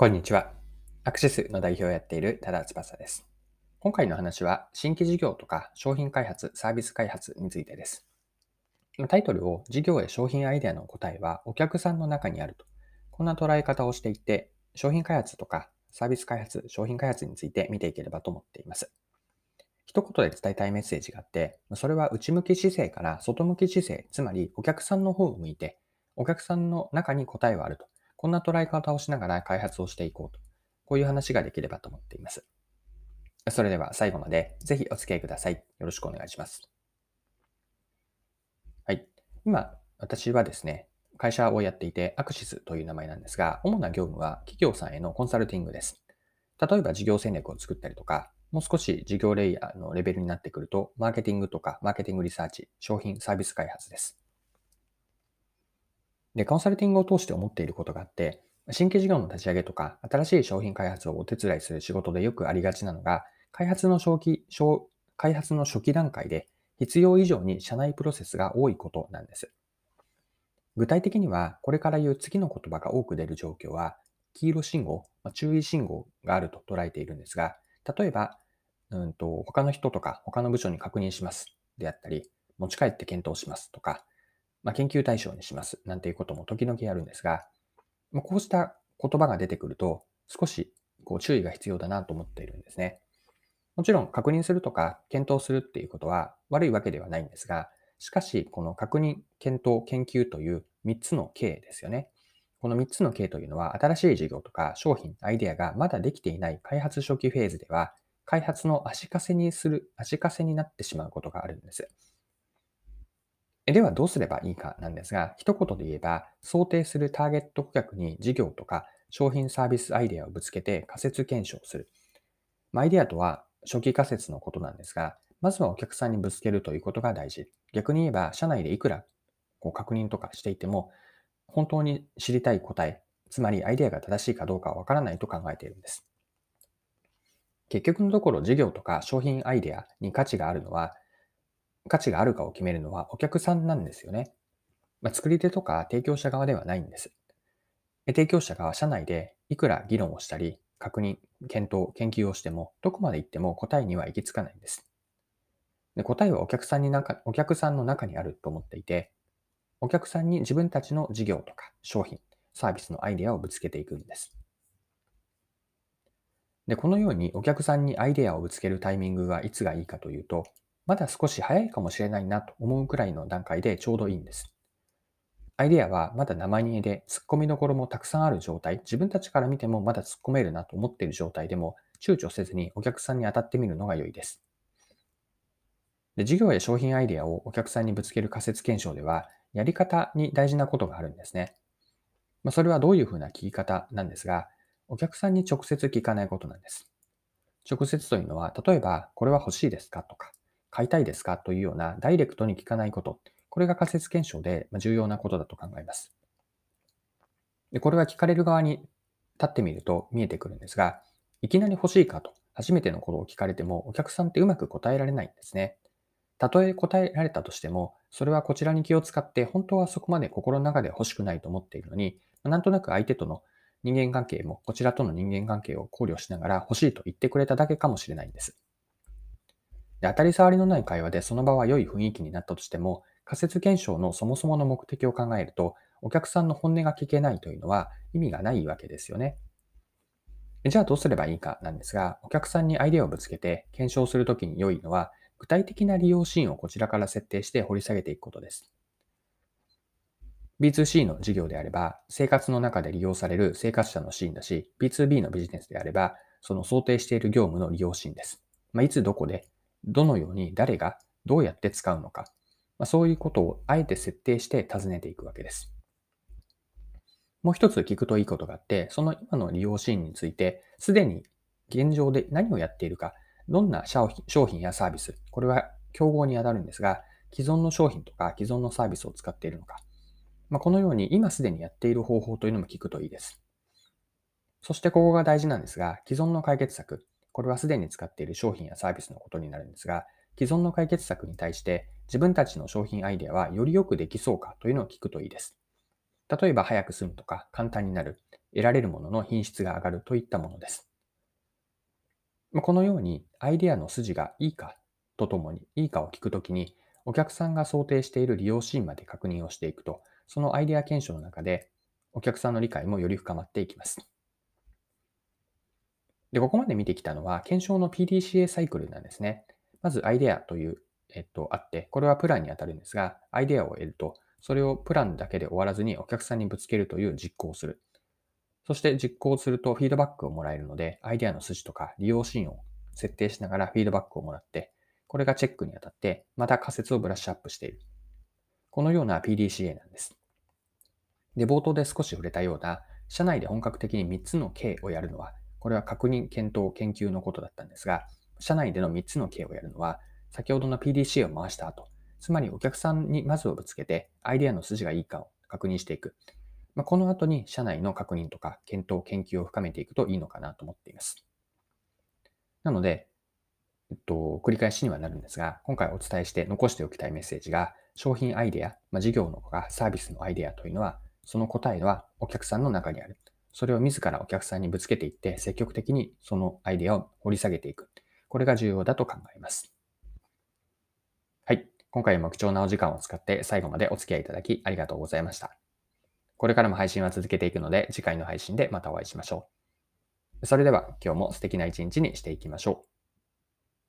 こんにちは。アクシスの代表をやっている多田翼です。今回の話は新規事業とか商品開発、サービス開発についてです。タイトルを事業や商品アイデアの答えはお客さんの中にあると。こんな捉え方をしていて、商品開発とかサービス開発、商品開発について見ていければと思っています。一言で伝えたいメッセージがあって、それは内向き姿勢から外向き姿勢、つまりお客さんの方を向いて、お客さんの中に答えはあると。こんな捉え方をしながら開発をしていこうと。こういう話ができればと思っています。それでは最後までぜひお付き合いください。よろしくお願いします。はい。今、私はですね、会社をやっていて、アクシスという名前なんですが、主な業務は企業さんへのコンサルティングです。例えば事業戦略を作ったりとか、もう少し事業レイヤーのレベルになってくると、マーケティングとかマーケティングリサーチ、商品サービス開発です。で、コンサルティングを通して思っていることがあって、新規事業の立ち上げとか、新しい商品開発をお手伝いする仕事でよくありがちなのが、開発の初期、開発の初期段階で必要以上に社内プロセスが多いことなんです。具体的には、これから言う次の言葉が多く出る状況は、黄色信号、注意信号があると捉えているんですが、例えば、うんと他の人とか他の部署に確認しますであったり、持ち帰って検討しますとか、まあ、研究対象にします。なんていうことも時々あるんですが、まあ、こうした言葉が出てくると、少しこう注意が必要だなと思っているんですね。もちろん確認するとか検討するっていうことは悪いわけではないんですが、しかしこの確認、検討、研究という3つの K ですよね。この3つの K というのは新しい事業とか商品、アイデアがまだできていない開発初期フェーズでは開発の足かせにする、足かせになってしまうことがあるんです。ではどうすればいいかなんですが、一言で言えば、想定するターゲット顧客に事業とか商品サービスアイデアをぶつけて仮説検証するま。アイデアとは初期仮説のことなんですが、まずはお客さんにぶつけるということが大事。逆に言えば、社内でいくらこう確認とかしていても、本当に知りたい答え、つまりアイデアが正しいかどうかはわからないと考えているんです。結局のところ事業とか商品アイデアに価値があるのは、価値があるかを決めるのはお客さんなんですよね。まあ、作り手とか提供者側ではないんです。提供者が社内でいくら議論をしたり、確認、検討、研究をしても、どこまで行っても答えには行き着かないんです。で答えはお客さんに中、お客さんの中にあると思っていて、お客さんに自分たちの事業とか商品、サービスのアイデアをぶつけていくんです。で、このようにお客さんにアイデアをぶつけるタイミングはいつがいいかというと、まだ少し早いかもしれないなと思うくらいの段階でちょうどいいんです。アイデアはまだ生煮えで突っ込みどころもたくさんある状態、自分たちから見てもまだ突っ込めるなと思っている状態でも躊躇せずにお客さんに当たってみるのが良いです。で事業や商品アイデアをお客さんにぶつける仮説検証では、やり方に大事なことがあるんですね。まあ、それはどういうふうな聞き方なんですが、お客さんに直接聞かないことなんです。直接というのは、例えば、これは欲しいですかとか、買いたいですか？というようなダイレクトに聞かないこと。これが仮説検証で重要なことだと考えます。でこれは聞かれる側に立ってみると見えてくるんですが、いきなり欲しいかと初めてのことを聞かれてもお客さんってうまく答えられないんですね。たとえ答えられたとしても、それはこちらに気を使って本当はそこまで心の中で欲しくないと思っているのに、なんとなく相手との人間関係もこちらとの人間関係を考慮しながら欲しいと言ってくれただけかもしれないんです。で当たり障りのない会話でその場は良い雰囲気になったとしても、仮説検証のそもそもの目的を考えると、お客さんの本音が聞けないというのは意味がないわけですよね。じゃあどうすればいいかなんですが、お客さんにアイデアをぶつけて検証するときに良いのは、具体的な利用シーンをこちらから設定して掘り下げていくことです。B2C の事業であれば、生活の中で利用される生活者のシーンだし、B2B のビジネスであれば、その想定している業務の利用シーンです。まあ、いつどこでどのように誰がどうやって使うのか、まあ、そういうことをあえて設定して尋ねていくわけです。もう一つ聞くといいことがあって、その今の利用シーンについて、すでに現状で何をやっているか、どんな商品やサービス、これは競合に当たるんですが、既存の商品とか既存のサービスを使っているのか、まあ、このように今すでにやっている方法というのも聞くといいです。そしてここが大事なんですが、既存の解決策、これはすでに使っている商品やサービスのことになるんですが、既存の解決策に対して自分たちの商品アイデアはよりよくできそうかというのを聞くといいです。例えば早く済むとか簡単になる、得られるものの品質が上がるといったものです。このようにアイデアの筋がいいかとともにいいかを聞くときにお客さんが想定している利用シーンまで確認をしていくと、そのアイデア検証の中でお客さんの理解もより深まっていきます。で、ここまで見てきたのは検証の PDCA サイクルなんですね。まずアイデアという、えっと、あって、これはプランに当たるんですが、アイデアを得ると、それをプランだけで終わらずにお客さんにぶつけるという実行をする。そして実行するとフィードバックをもらえるので、アイデアの筋とか利用シーンを設定しながらフィードバックをもらって、これがチェックにあたって、また仮説をブラッシュアップしている。このような PDCA なんです。で、冒頭で少し触れたような、社内で本格的に3つの K をやるのは、これは確認、検討、研究のことだったんですが、社内での3つの K をやるのは、先ほどの PDCA を回した後、つまりお客さんにまずをぶつけて、アイデアの筋がいいかを確認していく。まあ、この後に社内の確認とか検討、研究を深めていくといいのかなと思っています。なので、えっと、繰り返しにはなるんですが、今回お伝えして残しておきたいメッセージが、商品アイデア、まあ、事業のかサービスのアイデアというのは、その答えはお客さんの中にある。それを自らお客さんにぶつけていって、積極的にそのアイデアを掘り下げていく。これが重要だと考えます。はい。今回も貴重なお時間を使って最後までお付き合いいただきありがとうございました。これからも配信は続けていくので、次回の配信でまたお会いしましょう。それでは今日も素敵な一日にしていきましょう。